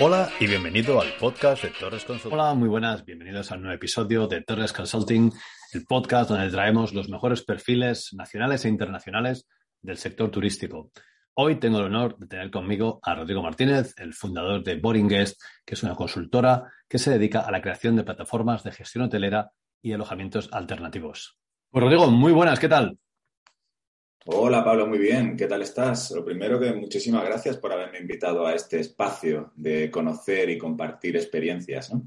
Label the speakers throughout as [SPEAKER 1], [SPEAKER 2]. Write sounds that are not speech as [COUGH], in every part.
[SPEAKER 1] Hola y bienvenido al podcast de Torres Consulting. Hola, muy buenas, bienvenidos al nuevo episodio de Torres Consulting, el podcast donde traemos los mejores perfiles nacionales e internacionales del sector turístico. Hoy tengo el honor de tener conmigo a Rodrigo Martínez, el fundador de Boring Guest, que es una consultora que se dedica a la creación de plataformas de gestión hotelera y alojamientos alternativos. Pues Rodrigo, muy buenas, ¿qué tal?
[SPEAKER 2] Hola Pablo, muy bien. ¿Qué tal estás? Lo primero que muchísimas gracias por haberme invitado a este espacio de conocer y compartir experiencias. ¿no?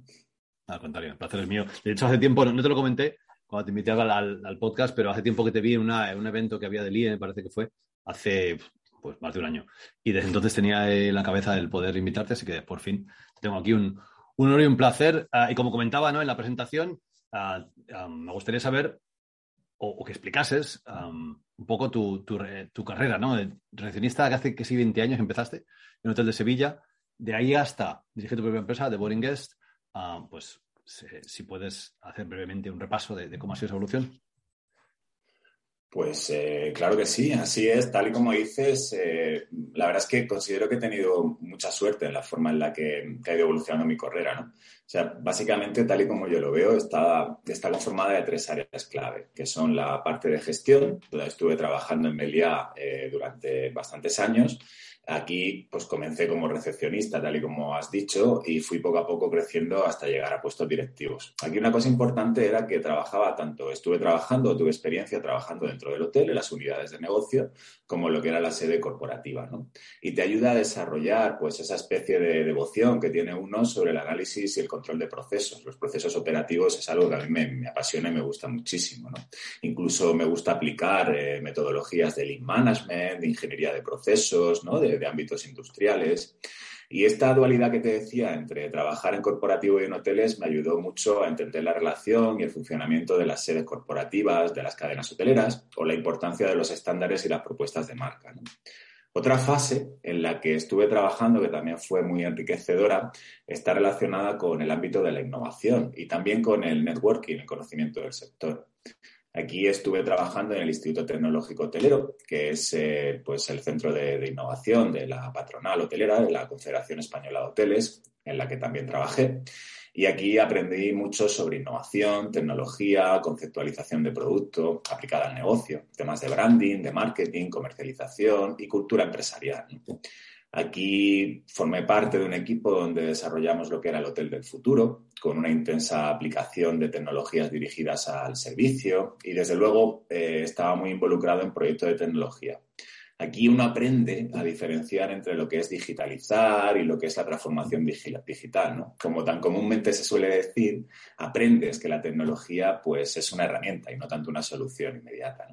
[SPEAKER 1] Al contrario, el placer es mío. De hecho, hace tiempo, no te lo comenté cuando te invité al, podcast, pero hace tiempo que te vi en, un evento que había de LIE, me parece que fue, hace pues, más de un año. Y desde entonces tenía en la cabeza el poder invitarte, así que por fin tengo aquí un, honor y un placer. Ah, y como comentaba ¿no? en la presentación, ah, ah, me gustaría saber o, que explicases un poco tu, carrera, ¿no? De recepcionista que hace que sí 20 años empezaste en un hotel de Sevilla, de ahí hasta dirigir tu propia empresa, de Boring Guest, ah, pues si puedes hacer brevemente un repaso de, cómo ha sido esa evolución.
[SPEAKER 2] Pues eh, claro que sí, así es, tal y como dices, eh, la verdad es que considero que he tenido mucha suerte en la forma en la que, ha ido evolucionando mi carrera, ¿no? O sea, básicamente, tal y como yo lo veo, está, está conformada de tres áreas clave, que son la parte de gestión, donde estuve trabajando en Meliá eh, durante bastantes años, Aquí pues comencé como recepcionista, tal y como has dicho, y fui poco a poco creciendo hasta llegar a puestos directivos. Aquí una cosa importante era que trabajaba tanto, estuve trabajando, tuve experiencia trabajando dentro del hotel, en las unidades de negocio, como lo que era la sede corporativa, ¿no? Y te ayuda a desarrollar pues esa especie de devoción que tiene uno sobre el análisis y el control de procesos. Los procesos operativos es algo que a mí me, apasiona y me gusta muchísimo, ¿no? Incluso me gusta aplicar eh, metodologías de lean management, de ingeniería de procesos, ¿no? de, ámbitos industriales. Y esta dualidad que te decía entre trabajar en corporativo y en hoteles me ayudó mucho a entender la relación y el funcionamiento de las sedes corporativas, de las cadenas hoteleras o la importancia de los estándares y las propuestas de marca. Otra fase en la que estuve trabajando, que también fue muy enriquecedora, está relacionada con el ámbito de la innovación y también con el networking, el conocimiento del sector. Aquí estuve trabajando en el Instituto Tecnológico Hotelero, que es eh, pues el centro de, innovación de la patronal hotelera, de la Confederación Española de Hoteles, en la que también trabajé. Y aquí aprendí mucho sobre innovación, tecnología, conceptualización de producto aplicada al negocio, temas de branding, de marketing, comercialización y cultura empresarial. Aquí formé parte de un equipo donde desarrollamos lo que era el Hotel del Futuro, con una intensa aplicación de tecnologías dirigidas al servicio y desde luego eh, estaba muy involucrado en proyectos de tecnología. Aquí uno aprende a diferenciar entre lo que es digitalizar y lo que es la transformación digital, ¿no? Como tan comúnmente se suele decir, aprendes que la tecnología pues es una herramienta y no tanto una solución inmediata,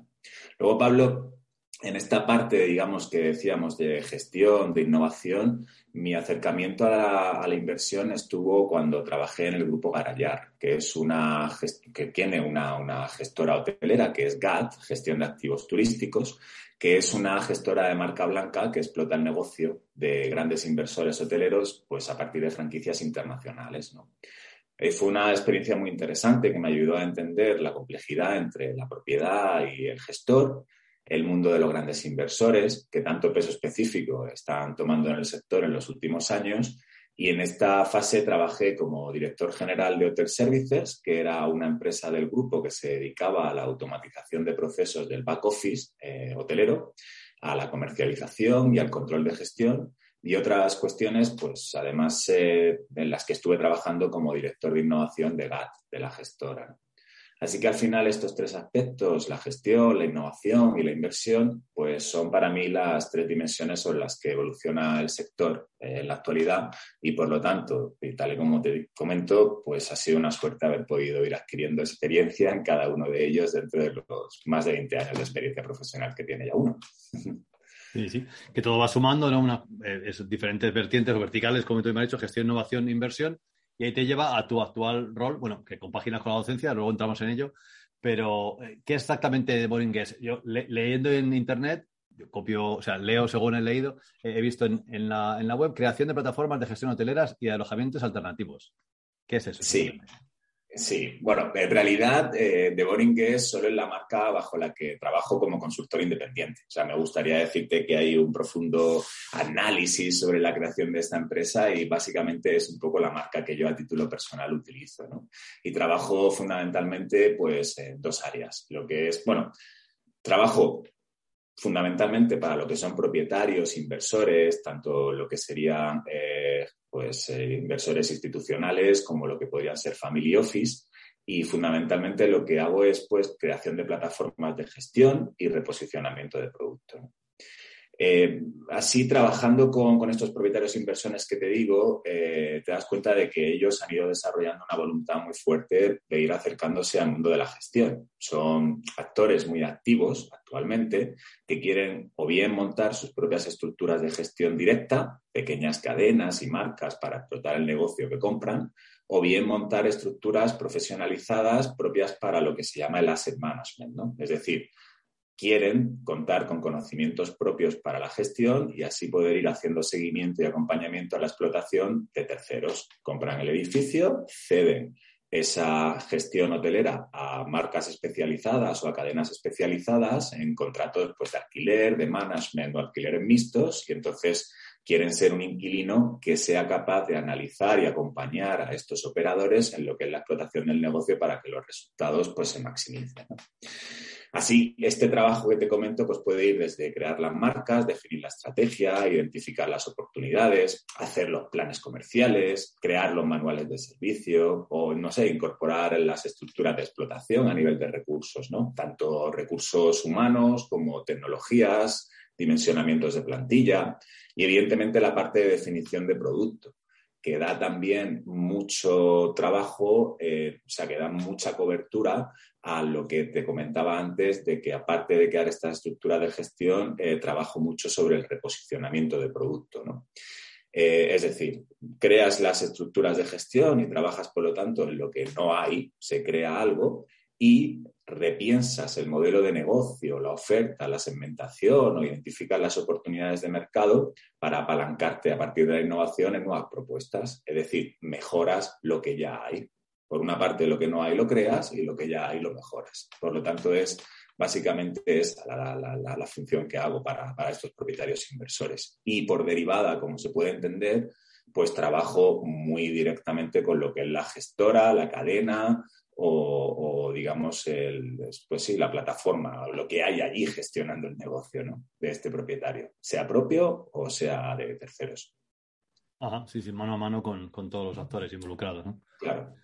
[SPEAKER 2] Luego, Pablo, en esta parte, digamos, que decíamos de gestión, de innovación, mi acercamiento a la, inversión estuvo cuando trabajé en el grupo Garayar, que es una que tiene una, gestora hotelera que es GAT, Gestión de Activos Turísticos, que es una gestora de marca blanca que explota el negocio de grandes inversores hoteleros, pues a partir de franquicias internacionales, ¿no? Eh, fue una experiencia muy interesante que me ayudó a entender la complejidad entre la propiedad y el gestor el mundo de los grandes inversores, que tanto peso específico están tomando en el sector en los últimos años. Y en esta fase trabajé como director general de Hotel Services, que era una empresa del grupo que se dedicaba a la automatización de procesos del back office eh, hotelero, a la comercialización y al control de gestión y otras cuestiones, pues además eh, en las que estuve trabajando como director de innovación de GAT, de la gestora. Así que al final estos tres aspectos, la gestión, la innovación y la inversión, pues son para mí las tres dimensiones sobre las que evoluciona el sector eh, en la actualidad y por lo tanto, y tal y como te comento, pues ha sido una suerte haber podido ir adquiriendo experiencia en cada uno de ellos dentro de los más de 20 años de experiencia profesional que tiene ya uno. [LAUGHS]
[SPEAKER 1] Sí, sí, que todo va sumando, ¿no? Una, eh, diferentes vertientes o verticales, como tú me has dicho, gestión, innovación, inversión, y ahí te lleva a tu actual rol, bueno, que compaginas con la docencia, luego entramos en ello, pero eh, ¿qué exactamente Boring Guest? Yo leyendo en internet, copio, o sea, leo según he leído, he visto en, la, en, la, web creación de plataformas de gestión hoteleras y de alojamientos alternativos. ¿Qué es eso?
[SPEAKER 2] Sí. Sí, bueno, en realidad eh, The Boring Guest solo es la marca bajo la que trabajo como consultor independiente. O sea, me gustaría decirte que hay un profundo análisis sobre la creación de esta empresa y básicamente es un poco la marca que yo a título personal utilizo. ¿no? Y trabajo fundamentalmente pues en dos áreas. Lo que es, bueno, trabajo fundamentalmente para lo que son propietarios, inversores, tanto lo que serían eh, pues, eh, inversores institucionales como lo que podrían ser family office. Y fundamentalmente lo que hago es pues, creación de plataformas de gestión y reposicionamiento de producto. Eh, así, trabajando con, estos propietarios inversores que te digo, eh, te das cuenta de que ellos han ido desarrollando una voluntad muy fuerte de ir acercándose al mundo de la gestión. Son actores muy activos actualmente que quieren o bien montar sus propias estructuras de gestión directa, pequeñas cadenas y marcas para explotar el negocio que compran, o bien montar estructuras profesionalizadas propias para lo que se llama el asset management, ¿no? Es decir, quieren contar con conocimientos propios para la gestión y así poder ir haciendo seguimiento y acompañamiento a la explotación de terceros. Compran el edificio, ceden esa gestión hotelera a marcas especializadas o a cadenas especializadas en contratos pues, de alquiler, de management o alquileres mixtos y entonces quieren ser un inquilino que sea capaz de analizar y acompañar a estos operadores en lo que es la explotación del negocio para que los resultados pues, se maximicen. Así, este trabajo que te comento pues puede ir desde crear las marcas, definir la estrategia, identificar las oportunidades, hacer los planes comerciales, crear los manuales de servicio o, no sé, incorporar las estructuras de explotación a nivel de recursos, ¿no? Tanto recursos humanos como tecnologías, dimensionamientos de plantilla y, evidentemente, la parte de definición de producto que da también mucho trabajo, eh, o sea, que da mucha cobertura a lo que te comentaba antes de que aparte de crear esta estructura de gestión, eh, trabajo mucho sobre el reposicionamiento de producto, ¿no? Eh, es decir, creas las estructuras de gestión y trabajas, por lo tanto, en lo que no hay, se crea algo y repiensas el modelo de negocio, la oferta, la segmentación o identificas las oportunidades de mercado para apalancarte a partir de la innovación en nuevas propuestas. Es decir, mejoras lo que ya hay. Por una parte, lo que no hay lo creas y lo que ya hay lo mejoras. Por lo tanto, es básicamente es la, función que hago para, estos propietarios inversores. Y por derivada, como se puede entender, pues trabajo muy directamente con lo que es la gestora, la cadena o, digamos, el, pues sí, la plataforma, lo que hay allí gestionando el negocio de este propietario, sea propio o sea de terceros.
[SPEAKER 1] Ajá, sí, sí, mano a mano con, con todos los actores involucrados. ¿no?
[SPEAKER 2] Claro.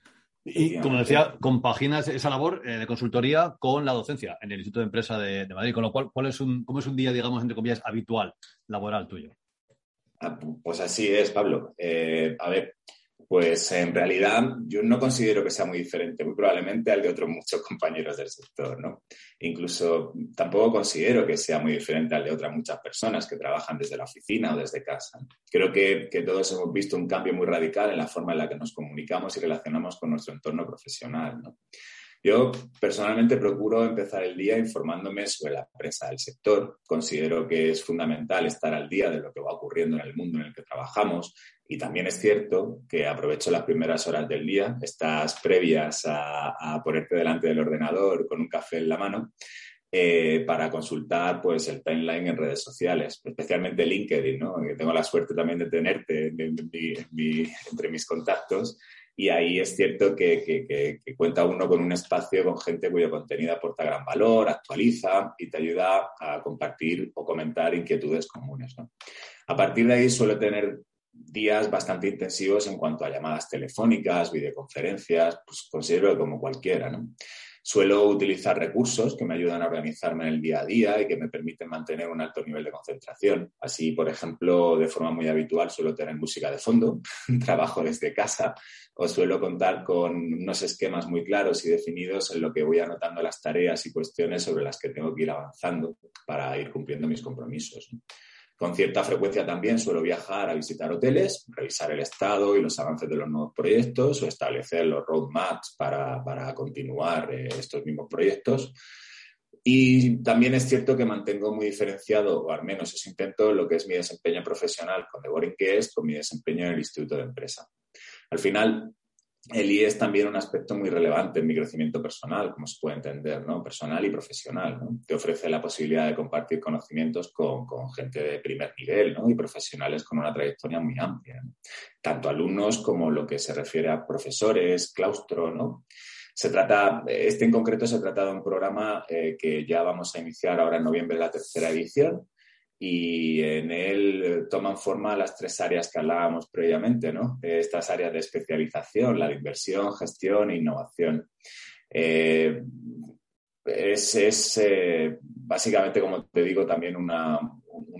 [SPEAKER 1] Y como decía, compaginas esa labor eh, de consultoría con la docencia en el Instituto de Empresa de, Madrid, con lo cual, ¿cuál es un, ¿cómo es un día, digamos, entre comillas, habitual laboral tuyo?
[SPEAKER 2] Ah, pues así es, Pablo. Eh, a ver, pues en realidad yo no considero que sea muy diferente, muy probablemente al de otros muchos [LAUGHS] compañeros del sector, ¿no? Incluso tampoco considero que sea muy diferente al de otras muchas personas que trabajan desde la oficina o desde casa. Creo que, todos hemos visto un cambio muy radical en la forma en la que nos comunicamos y relacionamos con nuestro entorno profesional, ¿no? Yo personalmente procuro empezar el día informándome sobre la prensa del sector. Considero que es fundamental estar al día de lo que va ocurriendo en el mundo en el que trabajamos. Y también es cierto que aprovecho las primeras horas del día, estas previas a, ponerte delante del ordenador con un café en la mano, eh, para consultar pues, el timeline en redes sociales, especialmente LinkedIn, que tengo la suerte también de tenerte entre mis contactos y ahí es cierto que, cuenta uno con un espacio con gente cuyo contenido aporta gran valor, actualiza y te ayuda a compartir o comentar inquietudes comunes. A partir de ahí suelo tener días bastante intensivos en cuanto a llamadas telefónicas, videoconferencias, pues considero que como cualquiera, ¿no? Suelo utilizar recursos que me ayudan a organizarme en el día a día y que me permiten mantener un alto nivel de concentración. Así, por ejemplo, de forma muy habitual suelo tener música de fondo, [LAUGHS] trabajo desde casa o suelo contar con unos esquemas muy claros y definidos en lo que voy anotando las tareas y cuestiones sobre las que tengo que ir avanzando para ir cumpliendo mis compromisos. Con cierta frecuencia también suelo viajar a visitar hoteles, revisar el estado y los avances de los nuevos proyectos o establecer los roadmaps para, para continuar eh, estos mismos proyectos. Y también es cierto que mantengo muy diferenciado, o al menos eso intento, lo que es mi desempeño profesional con The Boring con mi desempeño en el Instituto de Empresa. Al final, el IE es también un aspecto muy relevante en mi crecimiento personal, como se puede entender, ¿no? Personal y profesional, ¿no? Te ofrece la posibilidad de compartir conocimientos con, gente de primer nivel, ¿no? Y profesionales con una trayectoria muy amplia, Tanto alumnos como lo que se refiere a profesores, claustro, ¿no? Se trata, este en concreto se trata de un programa eh, que ya vamos a iniciar ahora en noviembre la tercera edición, y en él toman forma las tres áreas que hablábamos previamente, ¿no? Estas áreas de especialización, la de inversión, gestión e innovación. Eh, es, eh, básicamente, como te digo, también un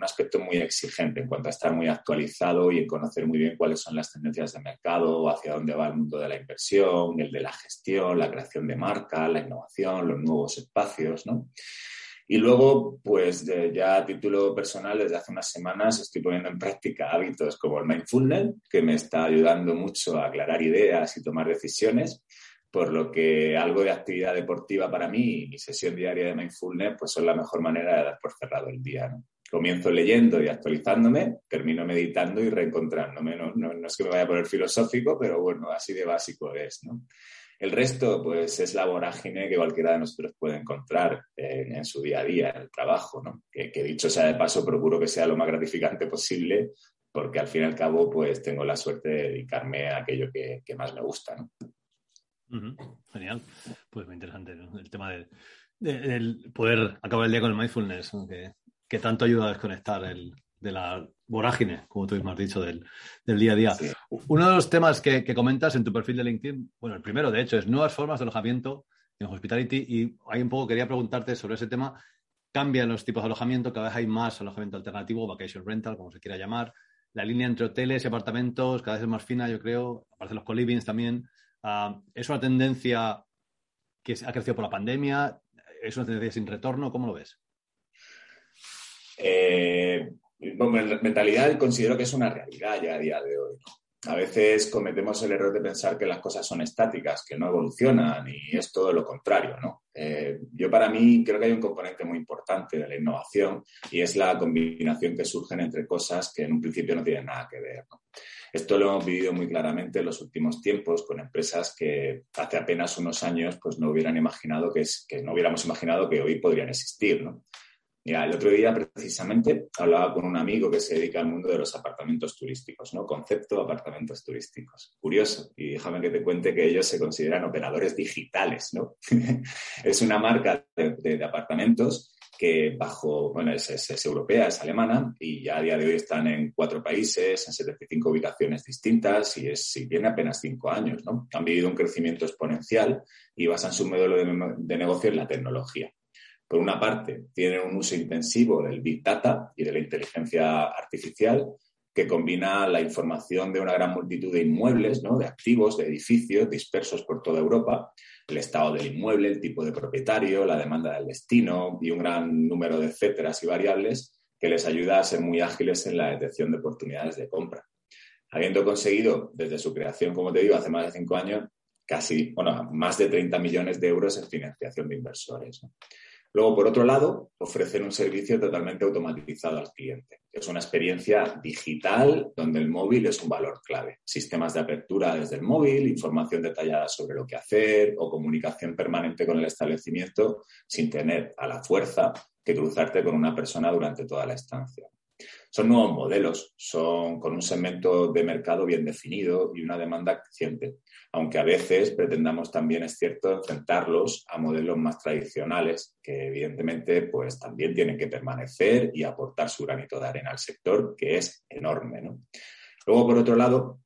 [SPEAKER 2] aspecto muy exigente en cuanto a estar muy actualizado y en conocer muy bien cuáles son las tendencias de mercado, hacia dónde va el mundo de la inversión, el de la gestión, la creación de marca, la innovación, los nuevos espacios, ¿no? Y luego, pues ya a título personal, desde hace unas semanas estoy poniendo en práctica hábitos como el mindfulness, que me está ayudando mucho a aclarar ideas y tomar decisiones, por lo que algo de actividad deportiva para mí y mi sesión diaria de mindfulness, pues son la mejor manera de dar por cerrado el día. Comienzo leyendo y actualizándome, termino meditando y reencontrándome. No, no, no es que me vaya a poner filosófico, pero bueno, así de básico es, ¿no? El resto, pues, es la vorágine que cualquiera de nosotros puede encontrar en, su día a día, en el trabajo, ¿no? Que, dicho sea de paso, procuro que sea lo más gratificante posible, porque al fin y al cabo, pues, tengo la suerte de dedicarme a aquello que, más me gusta, ¿no?
[SPEAKER 1] Genial. Pues muy interesante el tema de, poder acabar el día con el mindfulness, que, que, tanto ayuda a desconectar el, de la vorágine, como tú mismo has dicho, del, día a día. Uno de los temas que, comentas en tu perfil de LinkedIn, bueno, el primero, de hecho, es nuevas formas de alojamiento en Hospitality y ahí un poco quería preguntarte sobre ese tema. Cambian los tipos de alojamiento, cada vez hay más alojamiento alternativo, vacation rental, como se quiera llamar. La línea entre hoteles y apartamentos cada vez es más fina, yo creo. Aparte los colivings también. Ah, ¿Es una tendencia que ha crecido por la pandemia? ¿Es una tendencia sin retorno? ¿Cómo lo ves?
[SPEAKER 2] Eh, mentalidad considero que es una realidad ya a día de hoy. A veces cometemos el error de pensar que las cosas son estáticas, que no evolucionan y es todo lo contrario, ¿no? Eh, yo para mí creo que hay un componente muy importante de la innovación y es la combinación que surgen entre cosas que en un principio no tienen nada que ver. Esto lo hemos vivido muy claramente en los últimos tiempos con empresas que hace apenas unos años pues no hubieran imaginado que, no hubiéramos imaginado que hoy podrían existir. Mira, el otro día precisamente hablaba con un amigo que se dedica al mundo de los apartamentos turísticos, ¿no? Concepto de apartamentos turísticos. Curioso. Y déjame que te cuente que ellos se consideran operadores digitales, ¿no? [LAUGHS] es una marca de, apartamentos que bajo, bueno, es, europea, es alemana y ya a día de hoy están en cuatro países, en 75 ubicaciones distintas y, es, y tiene apenas cinco años, ¿no? Han vivido un crecimiento exponencial y basan su modelo de negocio en la tecnología por una parte, tienen un uso intensivo del Big Data y de la inteligencia artificial que combina la información de una gran multitud de inmuebles, ¿no? de activos, de edificios dispersos por toda Europa, el estado del inmueble, el tipo de propietario, la demanda del destino y un gran número de etcéteras y variables que les ayuda a ser muy ágiles en la detección de oportunidades de compra. Habiendo conseguido desde su creación, como te digo, hace más de cinco años, casi, bueno, más de 30 millones de euros en financiación de inversores. Luego, por otro lado, ofrecen un servicio totalmente automatizado al cliente. Es una experiencia digital donde el móvil es un valor clave. Sistemas de apertura desde el móvil, información detallada sobre lo que hacer o comunicación permanente con el establecimiento sin tener a la fuerza que cruzarte con una persona durante toda la estancia. Son nuevos modelos, son con un segmento de mercado bien definido y una demanda creciente, aunque a veces pretendamos también, es cierto, enfrentarlos a modelos más tradicionales que evidentemente pues también tienen que permanecer y aportar su granito de arena al sector, que es enorme. Luego, por otro lado,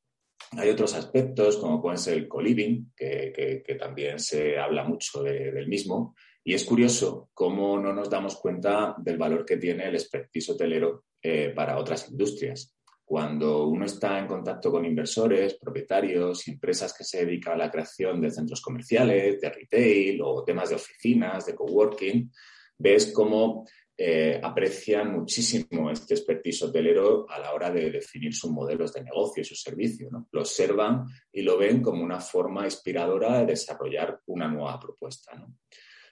[SPEAKER 2] hay otros aspectos, como pueden ser el co-living, que, también se habla mucho del mismo, y es curioso cómo no nos damos cuenta del valor que tiene el expertise hotelero eh, para otras industrias. Cuando uno está en contacto con inversores, propietarios y empresas que se dedican a la creación de centros comerciales, de retail o temas de oficinas, de coworking, ves cómo eh, aprecian muchísimo este expertise hotelero a la hora de definir sus modelos de negocio y sus servicios. Lo observan y lo ven como una forma inspiradora de desarrollar una nueva propuesta.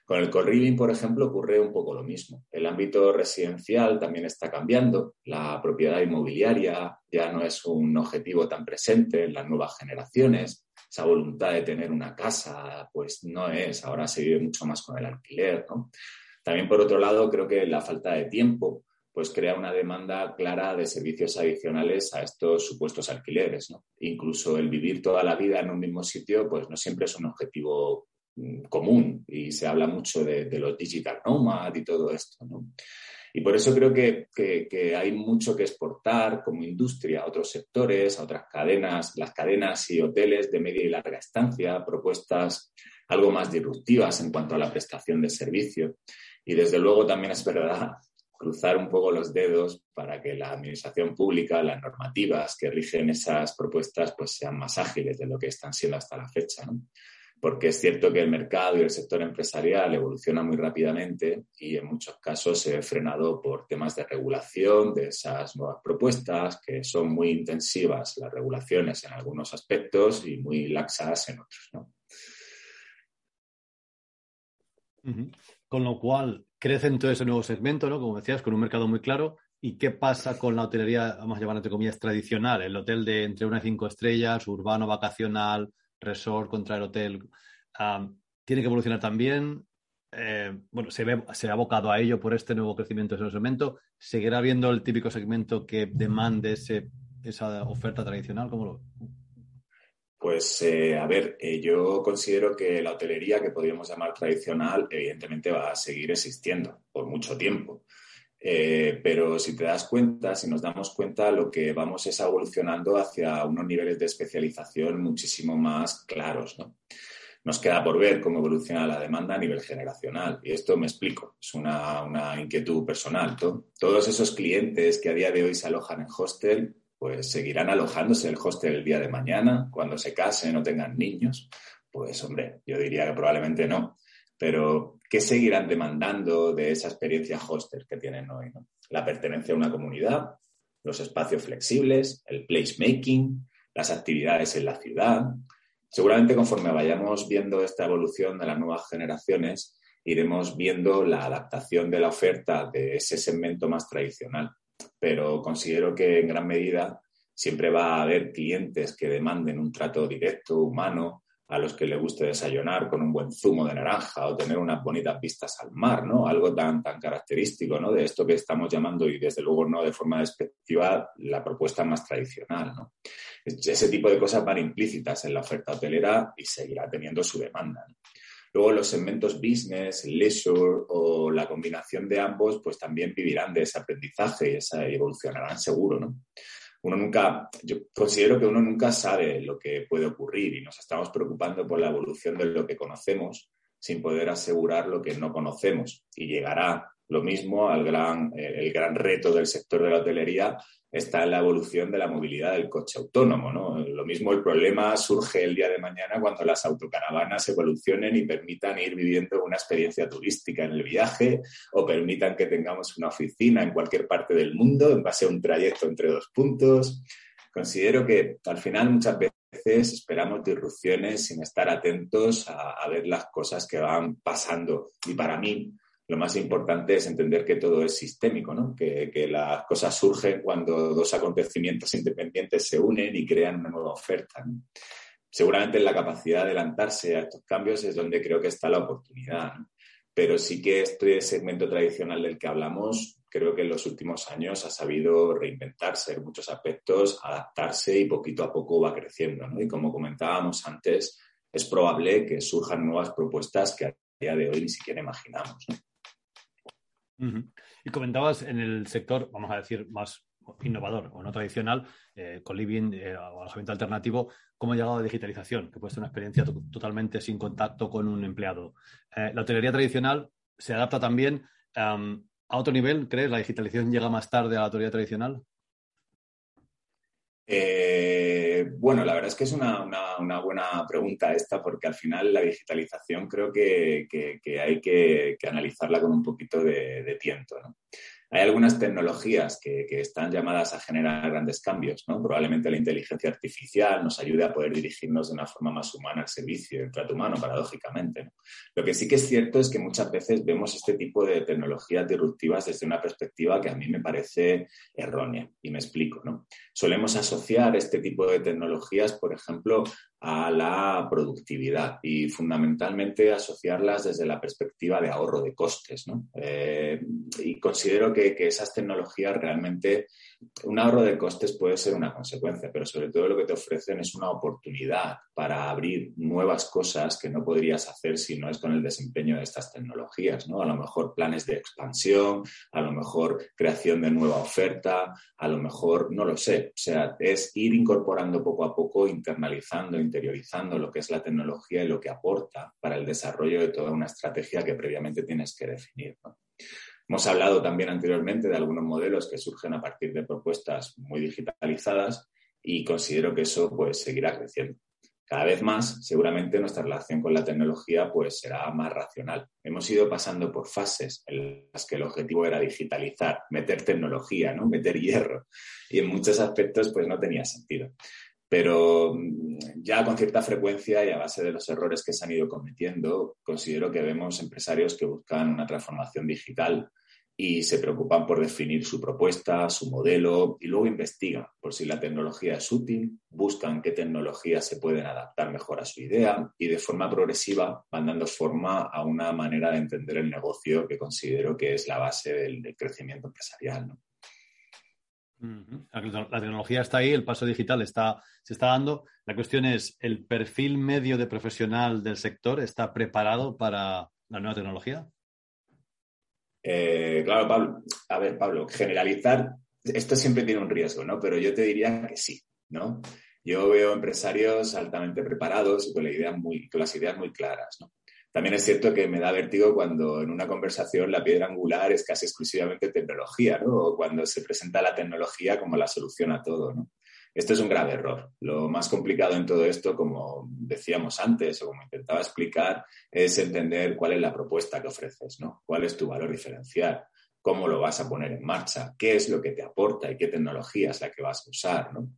[SPEAKER 2] Con el co por ejemplo, ocurre un poco lo mismo. El ámbito residencial también está cambiando. La propiedad inmobiliaria ya no es un objetivo tan presente en las nuevas generaciones. esa voluntad de tener una casa, pues no es. Ahora se vive mucho más con el alquiler. También, por otro lado, creo que la falta de tiempo pues crea una demanda clara de servicios adicionales a estos supuestos alquileres. Incluso el vivir toda la vida en un mismo sitio, pues no siempre es un objetivo común y se habla mucho de, los digital nomad y todo esto. ¿no? Y por eso creo que, que, hay mucho que exportar como industria a otros sectores, a otras cadenas, las cadenas y hoteles de media y larga estancia, propuestas algo más disruptivas en cuanto a la prestación de servicio. Y desde luego también es verdad cruzar un poco los dedos para que la administración pública, las normativas que rigen esas propuestas, pues sean más ágiles de lo que están siendo hasta la fecha. Porque es cierto que el mercado y el sector empresarial evoluciona muy rápidamente y en muchos casos se ve frenado por temas de regulación de esas nuevas propuestas, que son muy intensivas las regulaciones en algunos aspectos y muy laxas en otros.
[SPEAKER 1] Con lo cual, crece en todo ese nuevo segmento, ¿no? Como decías, con un mercado muy claro. ¿Y qué pasa con la hotelería, vamos a llamar entre comillas, tradicional? El hotel de entre una y cinco estrellas, urbano, vacacional, resort contra el hotel. ¿Tiene que evolucionar también? Eh, bueno, se, ve, se ha abocado a ello por este nuevo crecimiento de ese segmento. ¿Seguirá habiendo el típico segmento que demande ese, esa oferta tradicional? ¿Cómo lo,
[SPEAKER 2] pues eh, a ver, eh, yo considero que la hotelería que podríamos llamar tradicional evidentemente va a seguir existiendo por mucho tiempo. Eh, pero si te das cuenta, si nos damos cuenta, lo que vamos es evolucionando hacia unos niveles de especialización muchísimo más claros. ¿no? Nos queda por ver cómo evoluciona la demanda a nivel generacional. Y esto me explico, es una, una inquietud personal. Todos esos clientes que a día de hoy se alojan en hostel pues seguirán alojándose el hostel el día de mañana, cuando se casen o tengan niños. Pues hombre, yo diría que probablemente no. Pero, ¿qué seguirán demandando de esa experiencia hostel que tienen hoy? La pertenencia a una comunidad, los espacios flexibles, el placemaking, las actividades en la ciudad. Seguramente conforme vayamos viendo esta evolución de las nuevas generaciones, iremos viendo la adaptación de la oferta de ese segmento más tradicional pero considero que en gran medida siempre va a haber clientes que demanden un trato directo, humano, a los que les guste desayunar con un buen zumo de naranja o tener unas bonitas vistas al mar, ¿no? Algo tan, tan característico, ¿no? De esto que estamos llamando, y desde luego no de forma despectiva, la propuesta más tradicional, ¿no? Ese tipo de cosas van implícitas en la oferta hotelera y seguirá teniendo su demanda. Luego los segmentos business, leisure o la combinación de ambos, pues también vivirán de ese aprendizaje y esa evolucionarán seguro, ¿no? Uno nunca, yo considero que uno nunca sabe lo que puede ocurrir y nos estamos preocupando por la evolución de lo que conocemos sin poder asegurar lo que no conocemos y llegará lo mismo al gran, el gran reto del sector de la hotelería está en la evolución de la movilidad del coche autónomo. ¿no? Lo mismo el problema surge el día de mañana cuando las autocaravanas evolucionen y permitan ir viviendo una experiencia turística en el viaje o permitan que tengamos una oficina en cualquier parte del mundo en base a un trayecto entre dos puntos. Considero que al final muchas veces esperamos disrupciones sin estar atentos a, a ver las cosas que van pasando. Y para mí, lo más importante es entender que todo es sistémico, ¿no? que, las cosas surgen cuando dos acontecimientos independientes se unen y crean una nueva oferta. Seguramente en la capacidad de adelantarse a estos cambios es donde creo que está la oportunidad. Pero sí que este segmento tradicional del que hablamos, creo que en los últimos años ha sabido reinventarse en muchos aspectos, adaptarse y poquito a poco va creciendo. Y como comentábamos antes, es probable que surjan nuevas propuestas que a día de hoy ni siquiera imaginamos.
[SPEAKER 1] Y comentabas en el sector, vamos a decir, más innovador o no tradicional, eh, con living eh, o alojamiento alternativo, cómo ha llegado la digitalización, que puede ser una experiencia totalmente sin contacto con un empleado. Eh, la hotelería tradicional se adapta también a otro nivel, ¿crees? ¿La digitalización llega más tarde a la hotelería tradicional?
[SPEAKER 2] Eh, bueno, la verdad es que es una, buena pregunta esta, porque al final la digitalización creo que, hay que, analizarla con un poquito de, tiempo. Hay algunas tecnologías que, están llamadas a generar grandes cambios, ¿no? Probablemente la inteligencia artificial nos ayude a poder dirigirnos de una forma más humana al servicio del trato humano, paradójicamente. Lo que sí que es cierto es que muchas veces vemos este tipo de tecnologías disruptivas desde una perspectiva que a mí me parece errónea. Y me explico, ¿no? Solemos asociar este tipo de tecnologías, por ejemplo, a la productividad y fundamentalmente asociarlas desde la perspectiva de ahorro de costes. ¿no? Eh, y considero que, que, esas tecnologías realmente, un ahorro de costes puede ser una consecuencia, pero sobre todo lo que te ofrecen es una oportunidad para abrir nuevas cosas que no podrías hacer si no es con el desempeño de estas tecnologías. ¿no? A lo mejor planes de expansión, a lo mejor creación de nueva oferta, a lo mejor, no lo sé, o sea, es ir incorporando poco a poco, internalizando, interiorizando lo que es la tecnología y lo que aporta para el desarrollo de toda una estrategia que previamente tienes que definir. Hemos hablado también anteriormente de algunos modelos que surgen a partir de propuestas muy digitalizadas y considero que eso pues seguirá creciendo. Cada vez más, seguramente nuestra relación con la tecnología pues será más racional. Hemos ido pasando por fases en las que el objetivo era digitalizar, meter tecnología, ¿no? meter hierro y en muchos aspectos pues no tenía sentido pero mm, ya con cierta frecuencia y a base de los errores que se han ido cometiendo, considero que vemos empresarios que buscan una transformación digital y se preocupan por definir su propuesta, su modelo y luego investigan por si la tecnología es útil, buscan qué tecnologías se pueden adaptar mejor a su idea y de forma progresiva van dando forma a una manera de entender el negocio que considero que es la base del, crecimiento empresarial.
[SPEAKER 1] La tecnología está ahí, el paso digital está, se está dando. La cuestión es, ¿el perfil medio de profesional del sector está preparado para la nueva tecnología?
[SPEAKER 2] Eh, claro, Pablo. A ver, Pablo, generalizar, esto siempre tiene un riesgo, ¿no? Pero yo te diría que sí, ¿no? Yo veo empresarios altamente preparados y con, muy, con las ideas muy claras, ¿no? También es cierto que me da vértigo cuando en una conversación la piedra angular es casi exclusivamente tecnología, ¿no? O cuando se presenta la tecnología como la solución a todo, ¿no? Esto es un grave error. Lo más complicado en todo esto, como decíamos antes o como intentaba explicar, es entender cuál es la propuesta que ofreces, ¿no? ¿Cuál es tu valor diferencial? ¿Cómo lo vas a poner en marcha? ¿Qué es lo que te aporta y qué tecnología es la que vas a usar, ¿no?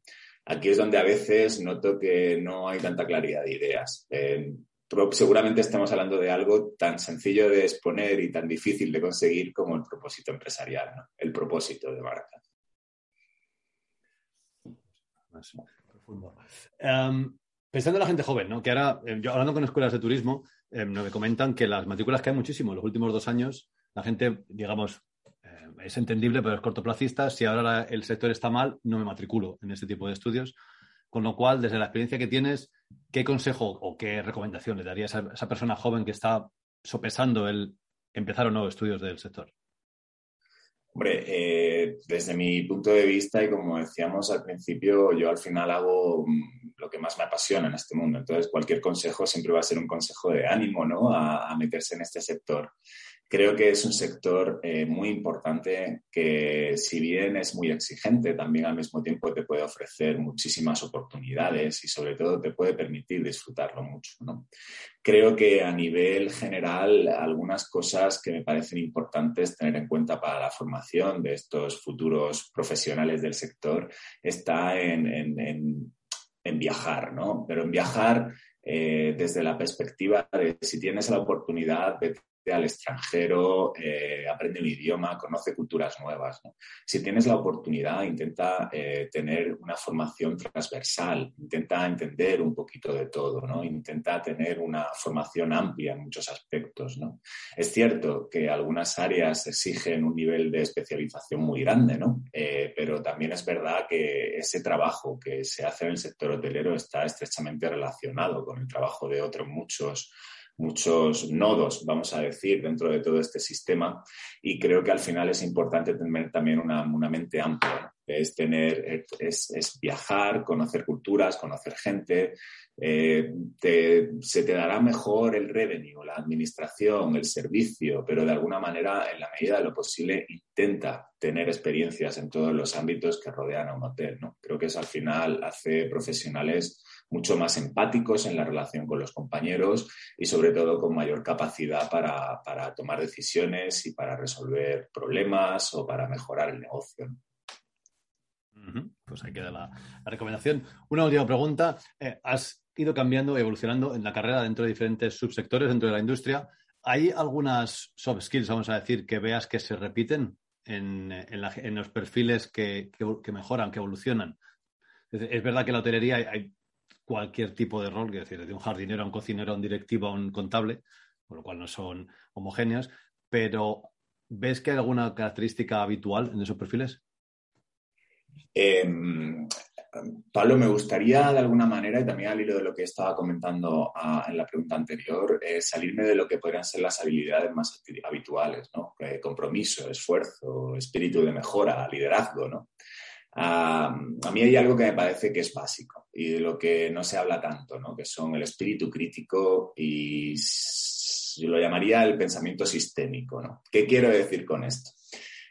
[SPEAKER 2] Aquí es donde a veces noto que no hay tanta claridad de ideas. Seguramente estamos hablando de algo tan sencillo de exponer y tan difícil de conseguir como el propósito empresarial, ¿no? el propósito de marca.
[SPEAKER 1] Em, pensando en la gente joven, ¿no? que ahora, em, yo hablando con escuelas de turismo, em, me comentan que las matrículas que hay muchísimo en los últimos dos años, la gente, digamos, es entendible, pero es cortoplacista. Si ahora el sector está mal, no me matriculo en este tipo de estudios. Con lo cual, desde la experiencia que tienes, ¿qué consejo o qué recomendación le darías a esa persona joven que está sopesando el empezar o no estudios del sector?
[SPEAKER 2] Hombre, eh, desde mi punto de vista y como decíamos al principio, yo al final hago mm, lo que más me apasiona en este mundo. Entonces, cualquier consejo siempre va a ser un consejo de ánimo, ¿no? a meterse en este sector. Creo que es un sector eh, muy importante que, si bien es muy exigente, también al mismo tiempo te puede ofrecer muchísimas oportunidades y sobre todo te puede permitir disfrutarlo mucho. Creo que a nivel general, algunas cosas que me parecen importantes tener en cuenta para la formación de estos futuros profesionales del sector está en, viajar, ¿no? Pero en viajar eh, desde la perspectiva de si tienes la oportunidad de al extranjero, eh, aprende un idioma, conoce culturas nuevas. Si tienes la oportunidad, intenta eh, tener una formación transversal, intenta entender un poquito de todo, ¿no? intenta tener una formación amplia en muchos aspectos. ¿no? Es cierto que algunas áreas exigen un nivel de especialización muy grande, ¿no? Eh, pero también es verdad que ese trabajo que se hace en el sector hotelero está estrechamente relacionado con el trabajo de otros muchos muchos nodos, vamos a decir, dentro de todo este sistema y creo que al final es importante tener también una, mente amplia es tener, es, viajar, conocer culturas, conocer gente. Eh, se te dará mejor el revenue, la administración, el servicio, pero de alguna manera, en la medida de lo posible, intenta tener experiencias en todos los ámbitos que rodean a un hotel. ¿no? Creo que eso al final hace profesionales mucho más empáticos en la relación con los compañeros y sobre todo con mayor capacidad para, tomar decisiones y para resolver problemas o para mejorar el negocio.
[SPEAKER 1] Pues ahí queda la, recomendación. Una última pregunta. Eh, has ido cambiando, evolucionando en la carrera dentro de diferentes subsectores dentro de la industria. ¿Hay algunas soft skills, vamos a decir, que veas que se repiten en, los perfiles que, mejoran, que evolucionan? Es, verdad que en la hotelería hay, cualquier tipo de rol, que decir, desde un jardinero a un cocinero, a un directivo, a un contable, por lo cual no son homogéneos, pero ¿ves que hay alguna característica habitual en esos perfiles?
[SPEAKER 2] Em, Pablo, me gustaría de alguna manera, y también al hilo de lo que estaba comentando ah, en la pregunta anterior, eh, salirme de lo que podrían ser las habilidades más habituales, ¿no? Eh, compromiso, esfuerzo, espíritu de mejora, liderazgo, ¿no? a mí hay algo que me parece que es básico y de lo que no se habla tanto, ¿no? que son el espíritu crítico y yo lo llamaría el pensamiento sistémico. ¿no? ¿Qué quiero decir con esto?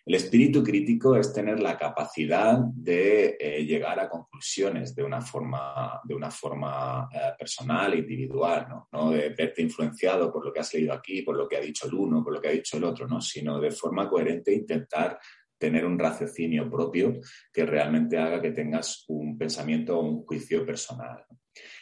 [SPEAKER 2] El espíritu crítico es tener la capacidad de eh, llegar a conclusiones de una forma, de una forma eh, personal individual, ¿no? ¿no? de verte influenciado por lo que has leído aquí, por lo que ha dicho el uno, por lo que ha dicho el otro, ¿no? sino de forma coherente intentar tener un raciocinio propio que realmente haga que tengas un pensamiento o un juicio personal.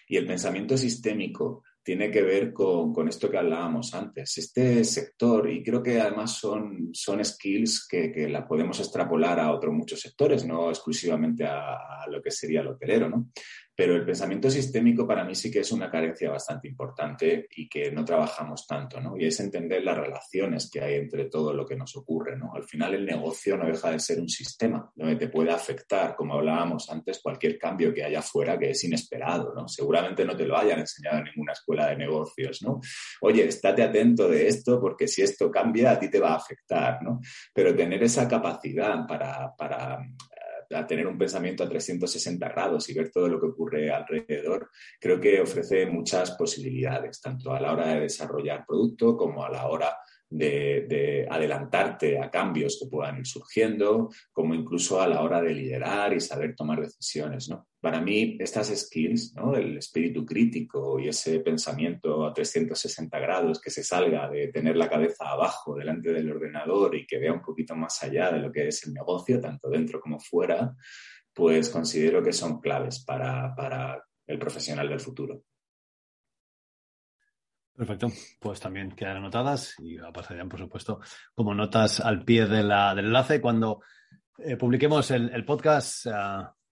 [SPEAKER 2] Y el pensamiento sistémico tiene que ver con, esto que hablábamos antes. Este sector, y creo que además son, son skills que, que la podemos extrapolar a otros muchos sectores, no exclusivamente a, lo que sería el hotelero, ¿no? Pero el pensamiento sistémico para mí sí que es una carencia bastante importante y que no trabajamos tanto, ¿no? Y es entender las relaciones que hay entre todo lo que nos ocurre, ¿no? Al final el negocio no deja de ser un sistema donde te puede afectar, como hablábamos antes, cualquier cambio que haya fuera que es inesperado, ¿no? Seguramente no te lo hayan enseñado en ninguna escuela de negocios, ¿no? Oye, estate atento de esto porque si esto cambia a ti te va a afectar, ¿no? Pero tener esa capacidad para, para a tener un pensamiento a 360 grados y ver todo lo que ocurre alrededor, creo que ofrece muchas posibilidades, tanto a la hora de desarrollar producto como a la hora de, adelantarte a cambios que puedan ir surgiendo, como incluso a la hora de liderar y saber tomar decisiones. ¿no? Para mí, estas skills, ¿no? el espíritu crítico y ese pensamiento a 360 grados que se salga de tener la cabeza abajo delante del ordenador y que vea un poquito más allá de lo que es el negocio, tanto dentro como fuera, pues considero que son claves para, para el profesional del futuro.
[SPEAKER 1] Perfecto, pues también quedan anotadas y pasarían, por supuesto, como notas al pie del enlace cuando eh, publiquemos el, podcast.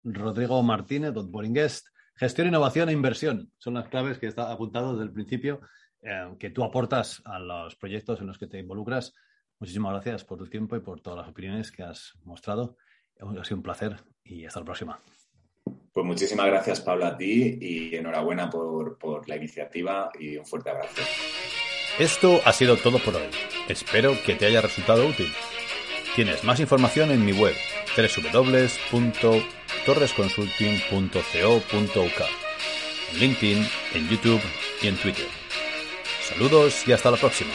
[SPEAKER 1] Rodrigo Martínez, Guest, gestión, innovación e inversión son las claves que está apuntado desde el principio eh, que tú aportas a los proyectos en los que te involucras. Muchísimas gracias por tu tiempo y por todas las opiniones que has mostrado. Ha sido un placer y hasta la próxima.
[SPEAKER 2] Pues muchísimas gracias, Pablo, a ti y enhorabuena por, por la iniciativa y un fuerte abrazo.
[SPEAKER 1] Esto ha sido todo por hoy. Espero que te haya resultado útil. Tienes más información en mi web www.torresconsulting.co.uk, en LinkedIn, en YouTube y en Twitter. Saludos y hasta la próxima.